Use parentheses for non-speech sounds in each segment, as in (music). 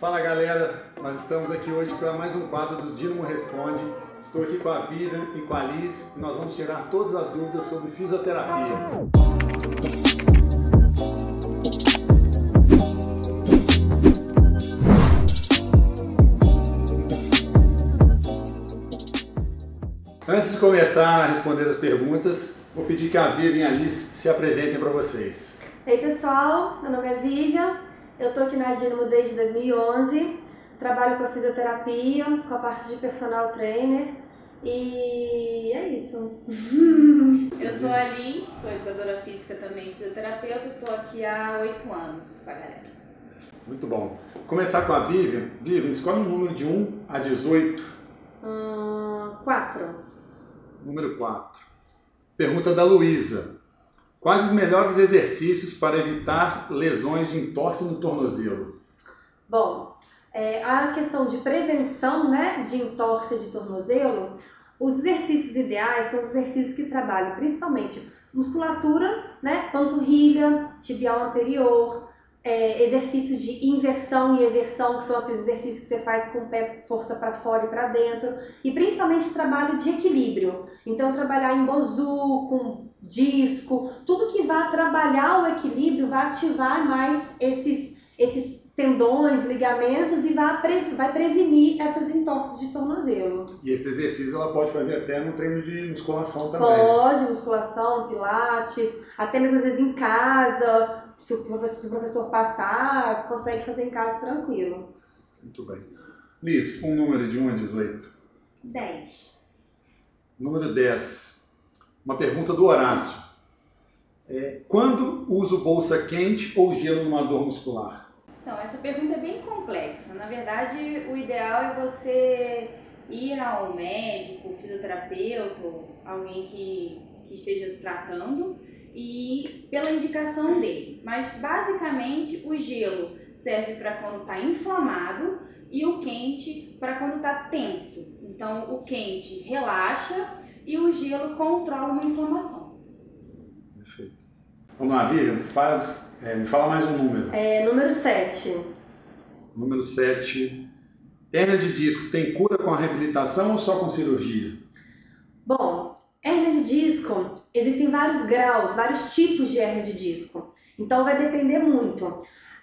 Fala galera, nós estamos aqui hoje para mais um quadro do Dinamo Responde. Estou aqui com a Vivian e com a Liz e nós vamos tirar todas as dúvidas sobre fisioterapia. Antes de começar a responder as perguntas, vou pedir que a Vivian e a Liz se apresentem para vocês. Ei pessoal, meu nome é Vivian, eu tô aqui na Dinamo desde 2011, trabalho com a fisioterapia, com a parte de personal trainer e é isso. (laughs) Eu sou a Liz, sou educadora física também, fisioterapeuta, estou aqui há oito anos com a galera. Muito bom. Começar com a Vivian. Vivian, escolhe um número de 1 a 18. Hum, quatro. Número 4. Pergunta da Luísa. Quais os melhores exercícios para evitar lesões de entorse no tornozelo? Bom, é, a questão de prevenção né, de entorse de tornozelo, os exercícios ideais são os exercícios que trabalham principalmente musculaturas, né, panturrilha, tibial anterior, é, exercícios de inversão e eversão, que são aqueles exercícios que você faz com o pé força para fora e para dentro, e principalmente trabalho de equilíbrio. Então, trabalhar em bozu, com disco, tudo que vai trabalhar o equilíbrio vai ativar mais esses, esses tendões, ligamentos e vai, pre, vai prevenir essas entorses de tornozelo. E esse exercício ela pode fazer até no treino de musculação também. Pode, musculação, pilates, até mesmo às vezes em casa, se o professor, se o professor passar, consegue fazer em casa tranquilo. Muito bem. Liz, um número de 1 a 18. 10. Número 10. Uma pergunta do Horácio. É, quando uso bolsa quente ou gelo numa dor muscular? Então, essa pergunta é bem complexa. Na verdade, o ideal é você ir ao médico, fisioterapeuta, alguém que, que esteja tratando e pela indicação dele. Mas basicamente o gelo serve para quando está inflamado e o quente para quando está tenso. Então o quente relaxa e o gelo controla uma inflamação. Perfeito. Vamos lá, Vivian, faz, é, me fala mais um número. É, número 7. Número 7. Hernia de disco tem cura com a reabilitação ou só com cirurgia? Bom, hernia de disco, existem vários graus, vários tipos de hernia de disco. Então vai depender muito.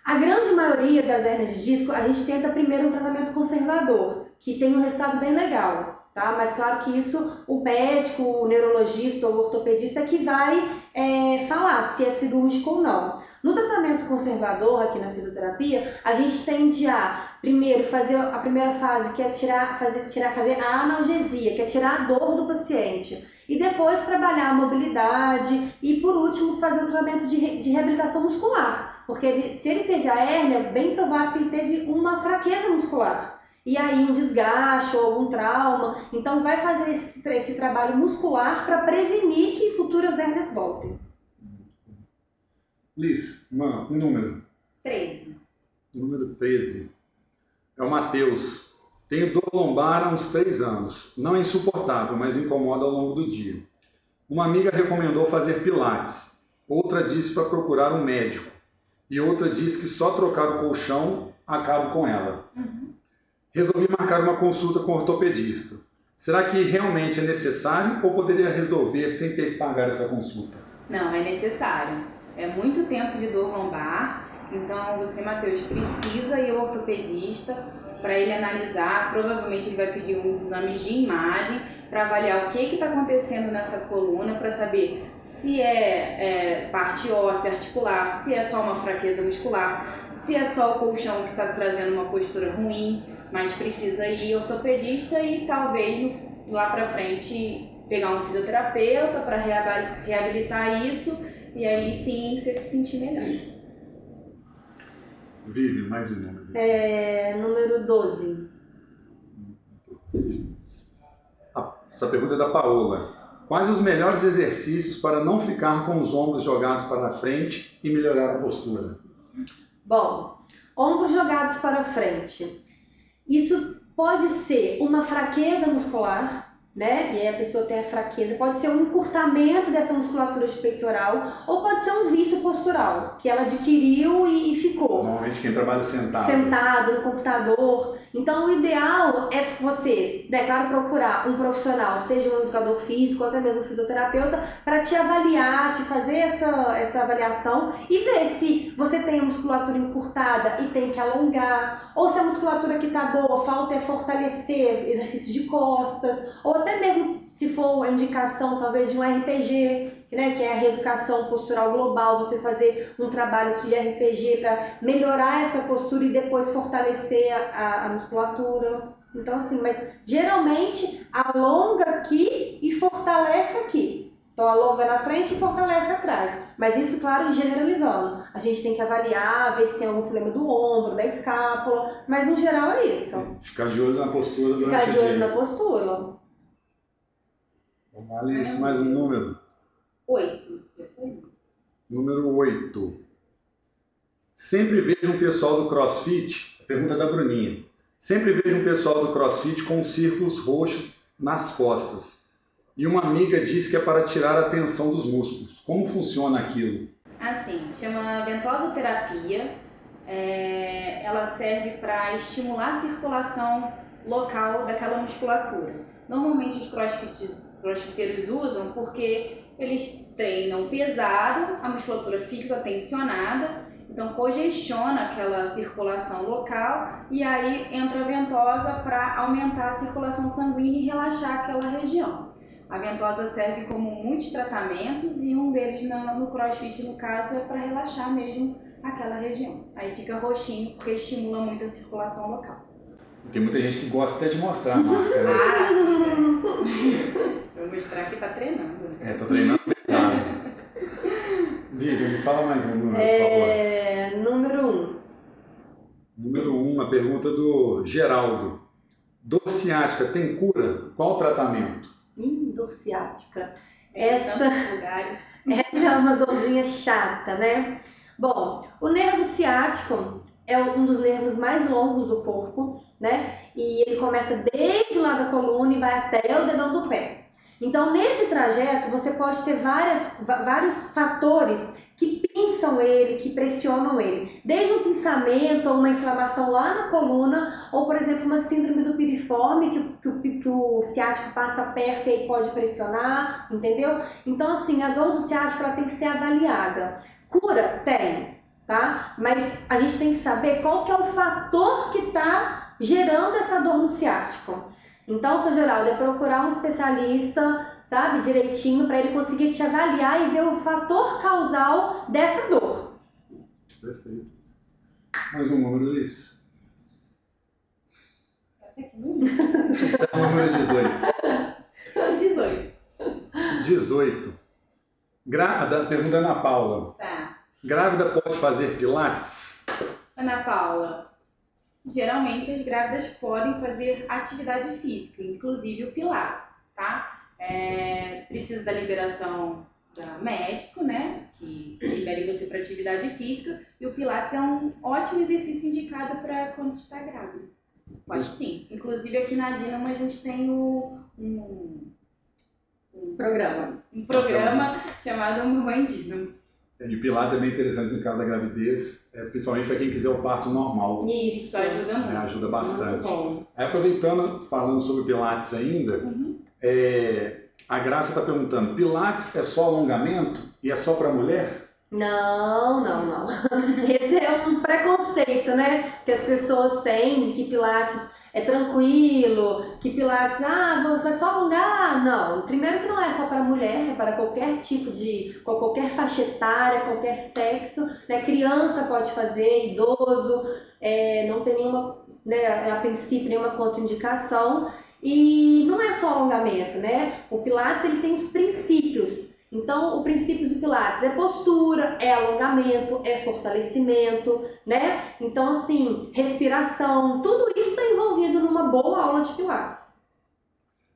A grande maioria das hernias de disco, a gente tenta primeiro um tratamento conservador, que tem um resultado bem legal, tá? Mas claro que isso o médico, o neurologista ou o ortopedista que vai é, falar se é cirúrgico ou não. No tratamento conservador aqui na fisioterapia, a gente tende a primeiro fazer a primeira fase que é tirar, fazer, tirar, fazer a analgesia, que é tirar a dor do paciente. E depois trabalhar a mobilidade e por último fazer o tratamento de, de reabilitação muscular. Porque ele, se ele teve a hérnia, é bem provável que ele teve uma fraqueza muscular. E aí um desgaste ou algum trauma. Então vai fazer esse, esse trabalho muscular para prevenir que futuras hérnias voltem. Liz, um número. 13. Número 13. É o Matheus. Tenho dor lombar há uns 3 anos. Não é insuportável, mas incomoda ao longo do dia. Uma amiga recomendou fazer pilates. Outra disse para procurar um médico. E outra disse que só trocar o colchão acaba com ela. Uhum. Resolvi marcar uma consulta com o ortopedista. Será que realmente é necessário ou poderia resolver sem ter que pagar essa consulta? Não, é necessário. É muito tempo de dor lombar, então você, Matheus, precisa ir ao ortopedista para ele analisar. Provavelmente ele vai pedir uns exames de imagem para avaliar o que está acontecendo nessa coluna, para saber se é, é, parte óssea articular, se é só uma fraqueza muscular, se é só o colchão que está trazendo uma postura ruim, mas precisa ir ortopedista e talvez lá para frente pegar um fisioterapeuta para reabilitar isso e aí sim você se sentir melhor. Vive, mais um número. É, número 12. Essa pergunta é da Paola. Quais os melhores exercícios para não ficar com os ombros jogados para frente e melhorar a postura? Bom, ombros jogados para frente. Isso pode ser uma fraqueza muscular, né? E aí a pessoa tem a fraqueza. Pode ser um encurtamento dessa musculatura de peitoral ou pode ser um vício postural, que ela adquiriu e, e ficou. Normalmente quem trabalha sentado. Sentado no computador. Então o ideal é você, né, claro, procurar um profissional, seja um educador físico ou até mesmo um fisioterapeuta, para te avaliar, te fazer essa, essa avaliação e ver se você tem a musculatura encurtada e tem que alongar, ou se a musculatura que tá boa, falta é fortalecer exercício de costas, ou até mesmo se for a indicação talvez de um RPG, né, que é a reeducação postural global, você fazer um trabalho de RPG para melhorar essa postura e depois fortalecer a, a musculatura. Então assim, mas geralmente alonga aqui e fortalece aqui. Então alonga na frente e fortalece atrás. Mas isso, claro, generalizando. A gente tem que avaliar, ver se tem algum problema do ombro, da escápula, mas no geral é isso. Ficar de olho na postura durante Ficar de olho na postura. Isso, mais um número. Oito. Número 8. Sempre vejo um pessoal do CrossFit, pergunta da Bruninha. Sempre vejo um pessoal do CrossFit com círculos roxos nas costas. E uma amiga diz que é para tirar a tensão dos músculos. Como funciona aquilo? Assim, chama ventosoterapia. É, ela serve para estimular a circulação local daquela musculatura. Normalmente os crossfit, crossfiteiros usam porque eles treinam pesado, a musculatura fica tensionada, então congestiona aquela circulação local e aí entra a ventosa para aumentar a circulação sanguínea e relaxar aquela região. A ventosa serve como muitos tratamentos e um deles no crossfit, no caso, é para relaxar mesmo aquela região. Aí fica roxinho porque estimula muito a circulação local. Tem muita gente que gosta até de mostrar a marca. Né? Ah, Vou mostrar que tá treinando. né? É, tô treinando (laughs) pesado. Vivian, me fala mais um número, por favor. É, número 1. Um. Número 1, um, uma pergunta do Geraldo. Dor ciática tem cura? Qual o tratamento? Ih, dor ciática. Essa-. (laughs) Essa é uma dorzinha chata, né? Bom, o nervo ciático é um dos nervos mais longos do corpo, né? E ele começa desde lá da coluna e vai até o dedão do pé. Então, nesse trajeto, você pode ter várias, vários fatores que pinçam ele, que pressionam ele. Desde um pinçamento ou uma inflamação lá na coluna, ou, por exemplo, uma síndrome do piriforme, que, que, que o ciático passa perto e aí pode pressionar, entendeu? Então, assim, a dor do ciático ela tem que ser avaliada. Cura? Tem, tá? Mas a gente tem que saber qual que é o fator que está gerando essa dor no ciático. Então, seu Geraldo, é procurar um especialista, sabe, direitinho, para ele conseguir te avaliar e ver o fator causal dessa dor. Perfeito. Mais um número, Luiz. Até que número? O número 18. 18. 18. Gra... A da- pergunta da Ana Paula. Tá. Grávida pode fazer pilates? Ana Paula, geralmente as grávidas podem fazer atividade física, inclusive o Pilates, tá? É, precisa da liberação da médico, né? Que libere você para atividade física. E o Pilates é um ótimo exercício indicado para quando você está grávida. Pode sim. Inclusive aqui na Dinamo a gente tem o, um, um Programa. Um programa chamado Mamãe Dinamo. E o pilates é bem interessante no caso da gravidez, é, principalmente para quem quiser o parto normal. Isso. Isso ajuda né, muito. ajuda Muito bastante. bom. Aí, aproveitando, falando sobre pilates ainda, Uhum. é, a Graça está perguntando, pilates é só alongamento e é só para mulher? Não, não, não. (laughs) Esse é um preconceito, né? Que as pessoas têm de que Pilates é tranquilo, que Pilates, ah, é só alongar. Não, primeiro que não é só para mulher, é para qualquer tipo de, qualquer faixa etária, qualquer sexo, né? Criança pode fazer, idoso, é, não tem nenhuma, né, a princípio, nenhuma contraindicação. E não é só alongamento, né? O Pilates ele tem os princípios. Então, o princípio do Pilates é postura, é alongamento, é fortalecimento, né? Então, assim, respiração, tudo isso está envolvido numa boa aula de Pilates.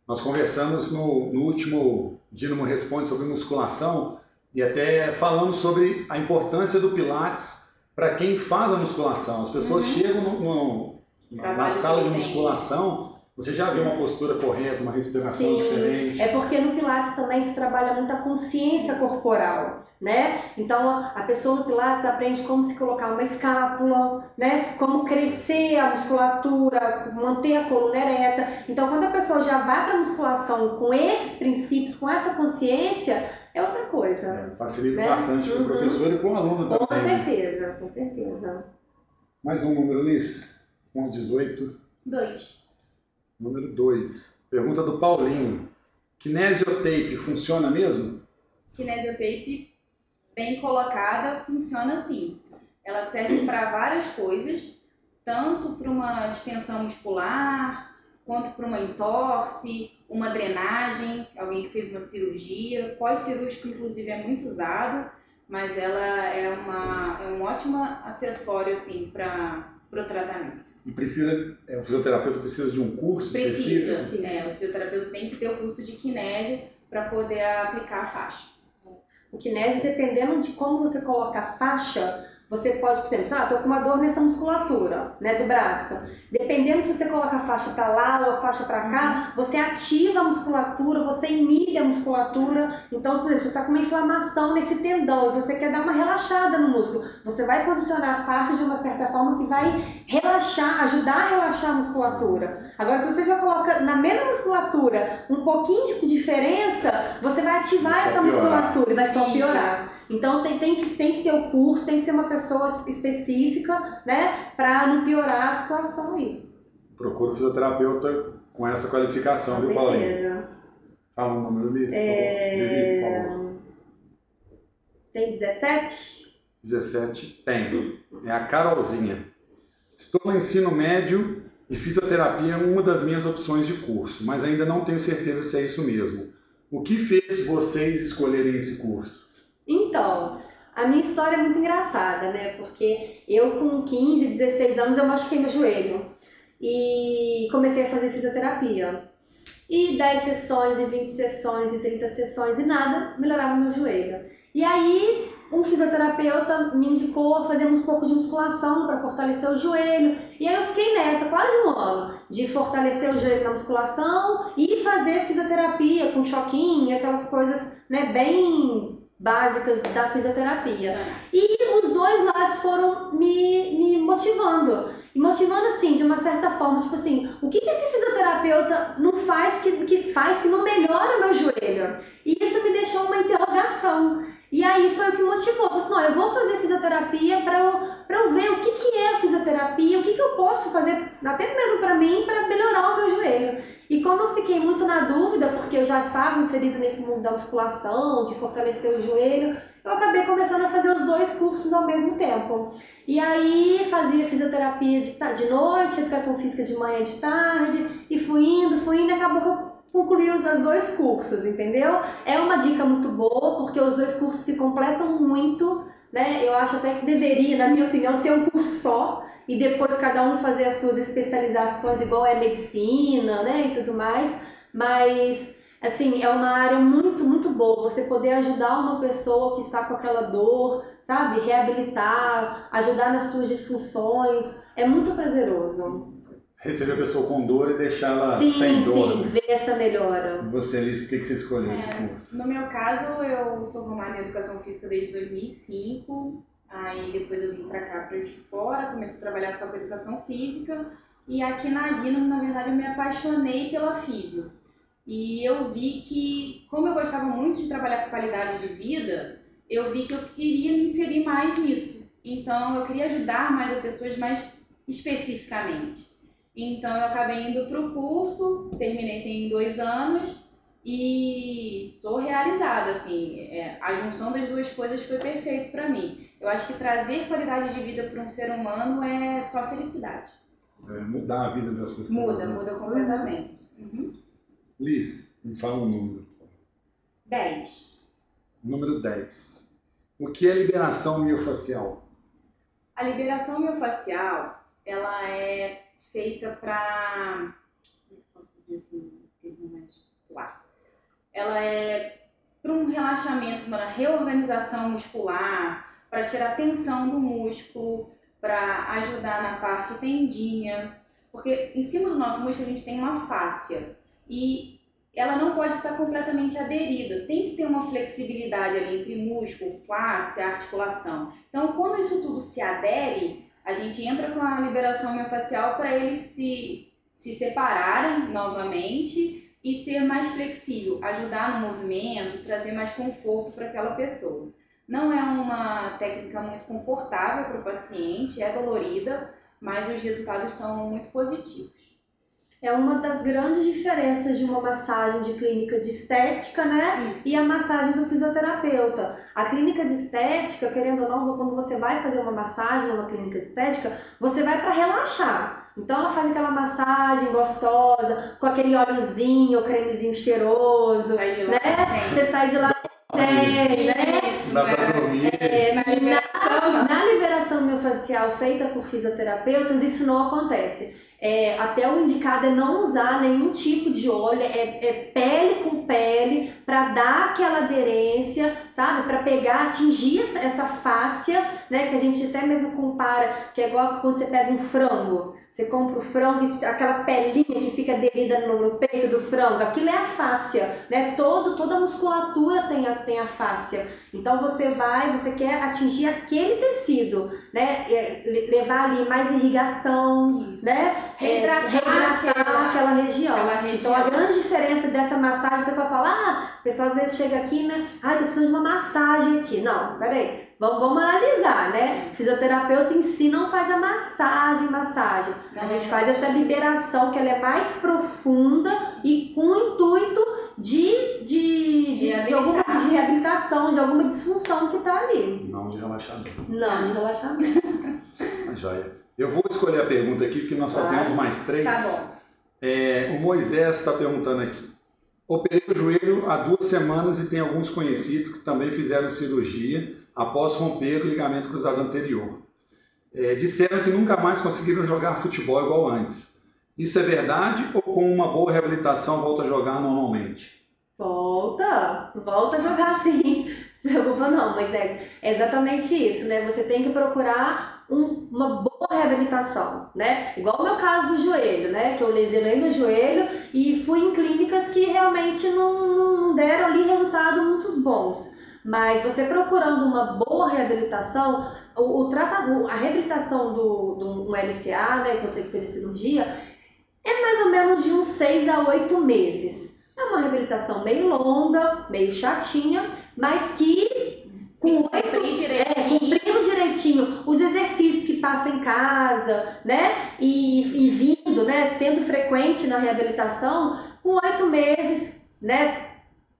Nós conversamos no, no último Dinamo Responde sobre musculação e até falamos sobre a importância do Pilates para quem faz a musculação. As pessoas chegam no- no- na sala de musculação, Você já viu uma postura correta, uma respiração Sim, diferente? É porque no Pilates também se trabalha muito a consciência corporal, né? Então a pessoa no Pilates aprende como se colocar uma escápula, né? Como crescer a musculatura, manter a coluna ereta. Então quando a pessoa já vai para a musculação com esses princípios, com essa consciência, é outra coisa. É, facilita Né? bastante para o Uhum. professor e com o aluno Com também. certeza, com certeza. Mais um número, Liz. Com 18. Dois. Número 2. Pergunta do Paulinho. Kinesiotape funciona mesmo? Kinesiotape bem colocada funciona assim. Ela serve para várias coisas, tanto para uma distensão muscular, quanto para uma entorse, uma drenagem, alguém que fez uma cirurgia. Pós-cirúrgico, inclusive, é muito usado, mas ela é, uma, é um ótimo acessório assim, para o tratamento. E precisa, é, o fisioterapeuta precisa de um curso Precisa. específico? É, o fisioterapeuta tem que ter o curso de kinésio para poder aplicar a faixa. O kinésio, dependendo de como você coloca a faixa, você pode, por exemplo, ah, tô com uma dor nessa musculatura, né, do braço. Dependendo se você coloca a faixa para lá ou a faixa para cá, você ativa a musculatura, você inibe a musculatura. Então, por exemplo, você está com uma inflamação nesse tendão e você quer dar uma relaxada no músculo, você vai posicionar a faixa de uma certa forma que vai relaxar, ajudar a relaxar a musculatura. Agora, se você já coloca na mesma musculatura um pouquinho de diferença, você vai ativar Vai essa piorar. musculatura e vai só piorar. Então tem, tem, que, tem que ter o curso, tem que ser uma pessoa específica, né? Pra não piorar a situação aí. Procura o fisioterapeuta com essa qualificação, Com viu, Paulinho? Fala o número, por É. Tem 17? 17 tem. É a Carolzinha. Estou no ensino médio e fisioterapia é uma das minhas opções de curso, mas ainda não tenho certeza se é isso mesmo. O que fez vocês escolherem esse curso? Então, a minha história é muito engraçada, né? Porque eu com 15, 16 anos eu machuquei meu joelho e comecei a fazer fisioterapia. E 10 sessões, e 20 sessões, e 30 sessões e nada melhorava meu joelho. E aí, um fisioterapeuta me indicou a fazer um pouco de musculação para fortalecer o joelho. E aí eu fiquei nessa quase um ano de fortalecer o joelho na musculação e fazer fisioterapia com choquinho, aquelas coisas, né, bem básicas da fisioterapia. E os dois lados foram me, me motivando. E motivando assim, de uma certa forma, tipo assim, o que, que esse fisioterapeuta não faz que, que faz que não melhora meu joelho? E isso me deixou uma interrogação. E aí foi o que motivou. Eu falei assim, não, eu vou fazer fisioterapia para eu, pra eu ver o que, que é a fisioterapia, o que, que eu posso fazer, até mesmo para mim, para melhorar o meu joelho. E como eu fiquei muito na dúvida, porque eu já estava inserido nesse mundo da musculação, de fortalecer o joelho, eu acabei começando a fazer os dois cursos ao mesmo tempo. E aí fazia fisioterapia de, de noite, educação física de manhã e de tarde, e fui indo, fui indo, acabou eu concluí os dois cursos, entendeu? É uma dica muito boa, porque os dois cursos se completam muito, né? Eu acho até que deveria, na minha opinião, ser um curso só, e depois cada um fazer as suas especializações, igual é medicina, né, e tudo mais, mas assim, é uma área muito, muito boa, você poder ajudar uma pessoa que está com aquela dor, sabe, reabilitar, ajudar nas suas disfunções, é muito prazeroso. Receber a pessoa com dor e deixá-la sim, sem dor. sim, ver essa melhora. E Você, Liz, por que que você escolheu esse É, curso? No meu caso, eu sou formada em Educação Física desde 2005, aí depois eu vim pra cá, Juiz de Fora, comecei a trabalhar só com Educação Física, e aqui na Dino, na verdade, eu me apaixonei pela físio. E eu vi que, como eu gostava muito de trabalhar com qualidade de vida, eu vi que eu queria me inserir mais nisso. Então, eu queria ajudar mais as pessoas mais especificamente. Então, eu acabei indo para o curso, terminei tem dois anos, e sou realizada, assim, é, a junção das duas coisas foi perfeito para mim. Eu acho que trazer qualidade de vida para um ser humano é só felicidade. É, mudar a vida das pessoas. Muda, né? muda completamente. Uhum. Liz, me fala um número. 10. Número 10. O que é liberação miofacial? A liberação miofascial, ela é feita para, como é que eu posso dizer assim, termo mais? Ela é para um relaxamento, uma reorganização muscular, para tirar tensão do músculo, para ajudar na parte tendinha, Porque em cima do nosso músculo a gente tem uma fáscia e ela não pode estar completamente aderida. Tem que ter uma flexibilidade ali entre músculo, fáscia, articulação. Então, quando isso tudo se adere, a gente entra com a liberação miofascial para eles se, se separarem novamente e ser mais flexível, ajudar no movimento, trazer mais conforto para aquela pessoa. Não é uma técnica muito confortável para o paciente, é dolorida, mas os resultados são muito positivos. É uma das grandes diferenças de uma massagem de clínica de estética, né? Isso. E a massagem do fisioterapeuta. A clínica de estética, querendo ou não, quando você vai fazer uma massagem numa clínica estética, você vai para relaxar. Então ela faz aquela massagem gostosa, com aquele óleozinho, cremezinho cheiroso, Sai de lá, né? tem. Você sai de lá sem, né? Dá pra né? dormir. É, Na liberação, na liberação miofascial feita por fisioterapeutas, isso não acontece. É, até o indicado é não usar nenhum tipo de óleo, é, é pele com pele, para dar aquela aderência, sabe? Para pegar, atingir essa, essa fáscia, né? Que a gente até mesmo compara, que é igual quando você pega um frango. Você compra o frango aquela pelinha que fica aderida no, peito do frango, aquilo é a fáscia, né? Todo, toda a musculatura tem a, tem a fáscia. Então você vai, você quer atingir aquele tecido, né? É, le- levar ali mais irrigação, Isso. né? É, Reidratar reidratar aquela- aquela região. aquela região. Então a grande diferença dessa massagem, o pessoal fala, ah, o pessoal às vezes chega aqui, né? Ah, tô precisando de uma massagem aqui. Não, peraí. Vamos, vamos analisar, né? Fisioterapeuta em si não faz a massagem, massagem. A gente faz essa liberação que ela é mais profunda e com o intuito de, de, de, de, alguma de reabilitação, de alguma disfunção que tá ali. Não de relaxamento. Não, de relaxamento. Tá (laughs) joia. Eu vou escolher a pergunta aqui, porque nós só Claro. temos mais três. Tá bom. É, o Moisés está perguntando aqui. Operei o joelho há duas semanas e tem alguns conhecidos que também fizeram cirurgia após romper o ligamento cruzado anterior. É, disseram que nunca mais conseguiram jogar futebol igual antes. Isso é verdade ou com uma boa reabilitação volta a jogar normalmente? Volta, volta a jogar (laughs) sim. Se preocupa não, Moisés. É exatamente isso, né? Você tem que procurar um- uma boa reabilitação, né? Igual o meu caso do joelho, né? Que eu lesionei meu joelho e fui em clínicas que realmente não, não deram ali resultados muito bons. Mas você procurando uma boa reabilitação, o, o trata- o- a reabilitação do, do um LCA, né? Que você que fez cirurgia, é mais ou menos de uns 6 a 8 meses. É uma reabilitação meio longa, meio chatinha, mas que com oito é, cumprindo direitinho os exercícios que passa em casa, né? E, e vindo, né? Sendo frequente na reabilitação, com oito meses, né?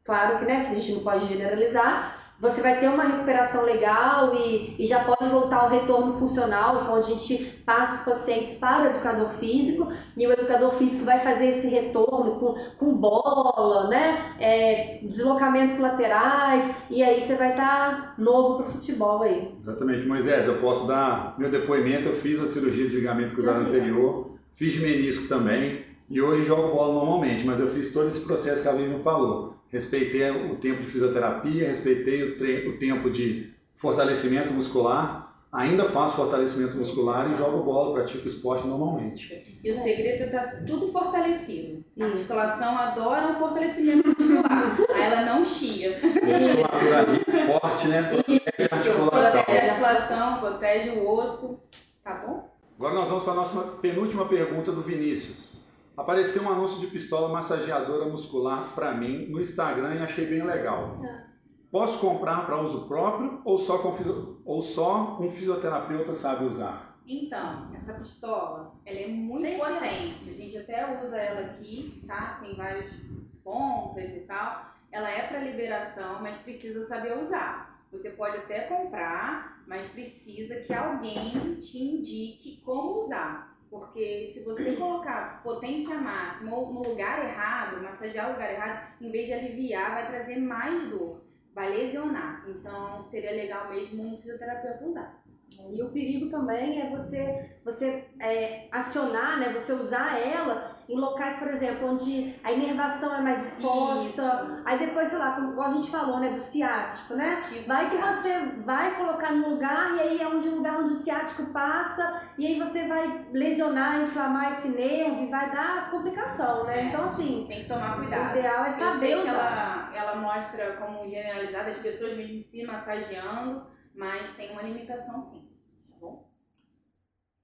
Claro que, né, que a gente não pode generalizar. Você vai ter uma recuperação legal e, e já pode voltar ao retorno funcional, é onde a gente passa os pacientes para o educador físico e o educador físico vai fazer esse retorno com, com bola, né? É, deslocamentos laterais, e aí você vai estar novo pro futebol aí. Exatamente, Moisés. Eu posso dar meu depoimento. Eu fiz a cirurgia de ligamento cruzado Uhum. anterior, fiz de menisco também e hoje jogo bola normalmente, mas eu fiz todo esse processo que a Vivian falou. Respeitei o tempo de fisioterapia, respeitei o, o tempo de fortalecimento muscular, ainda faço fortalecimento muscular e jogo bola, pratico esporte normalmente. E o segredo é estar tudo fortalecido. A articulação adora um fortalecimento muscular. Aí ela não chia. Musculatura ali forte, né? Protege a articulação. Protege a articulação, protege o osso. Tá bom? Agora nós vamos para a nossa penúltima pergunta do Vinícius. Apareceu um anúncio de pistola massageadora muscular para mim no Instagram e achei bem legal. Posso comprar para uso próprio ou só, com ou só um fisioterapeuta sabe usar? Então, essa pistola, ela é muito Tem potente. A gente até usa ela aqui, tá? Tem vários pontas e tal. Ela é para liberação, mas precisa saber usar. Você pode até comprar, mas precisa que alguém te indique como usar. Porque se você colocar potência máxima no lugar errado, massagear o lugar errado, em vez de aliviar, vai trazer mais dor, vai lesionar. Então seria legal mesmo um fisioterapeuta usar. E o perigo também é você, você é, acionar, né, você usar ela em locais, por exemplo, onde a inervação é mais exposta. Isso. Aí depois, sei lá, como a gente falou, né, do ciático, né? Tipo vai que você vai colocar no lugar e aí é onde o lugar onde o ciático passa e aí você vai lesionar, inflamar esse nervo e vai dar complicação, né? É, então, assim, tem que tomar cuidado. O ideal é saber Eu sei usar. Que ela, ela mostra como generalizada as pessoas mesmo se massageando, mas tem uma limitação sim. Tá bom?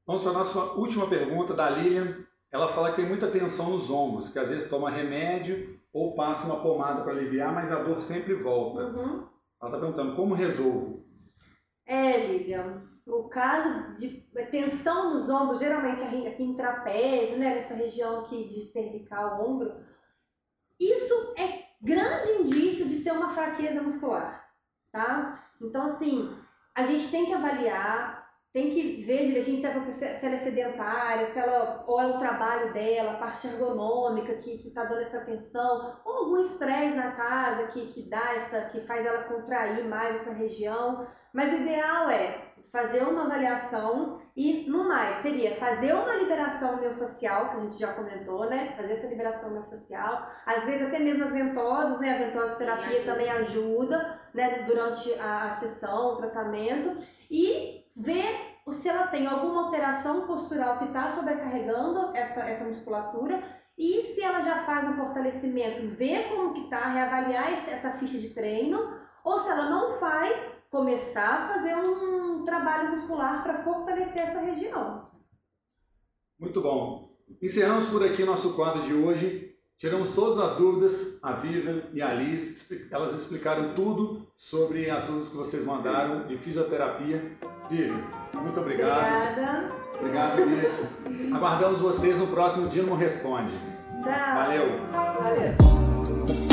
Vamos para a nossa última pergunta da Lilian. Ela fala que tem muita tensão nos ombros, que às vezes toma remédio ou passa uma pomada para aliviar, mas a dor sempre volta. Uhum. Ela está perguntando como resolvo. É, Lilian, o caso de tensão nos ombros, geralmente aqui em trapézio, né, nessa região aqui de cervical, ombro, isso é grande indício de ser uma fraqueza muscular, tá? Então, assim, a gente tem que avaliar tem que ver direitinho se, é, se ela é sedentária, se ela, ou é o trabalho dela, a parte ergonômica que, que tá dando essa tensão, ou algum estresse na casa que, que dá essa, que faz ela contrair mais essa região. Mas o ideal é fazer uma avaliação e, no mais, seria fazer uma liberação miofascial, que a gente já comentou, né? Fazer essa liberação miofascial. Às vezes até mesmo as ventosas, né? A ventosa terapia também ajuda, né? Durante a, a sessão, o tratamento. E ver se ela tem alguma alteração postural que está sobrecarregando essa, essa musculatura e se ela já faz um fortalecimento, ver como que está, reavaliar essa ficha de treino, ou se ela não faz, começar a fazer um trabalho muscular para fortalecer essa região. Muito bom. Encerramos por aqui nosso quadro de hoje. Tiramos todas as dúvidas, a Vivian e a Liz, elas explicaram tudo sobre as dúvidas que vocês mandaram de fisioterapia. Vivian, muito obrigado. Obrigada. Obrigado, Liz. Aguardamos vocês no próximo Dinamo Responde. Tchau. Valeu. Valeu.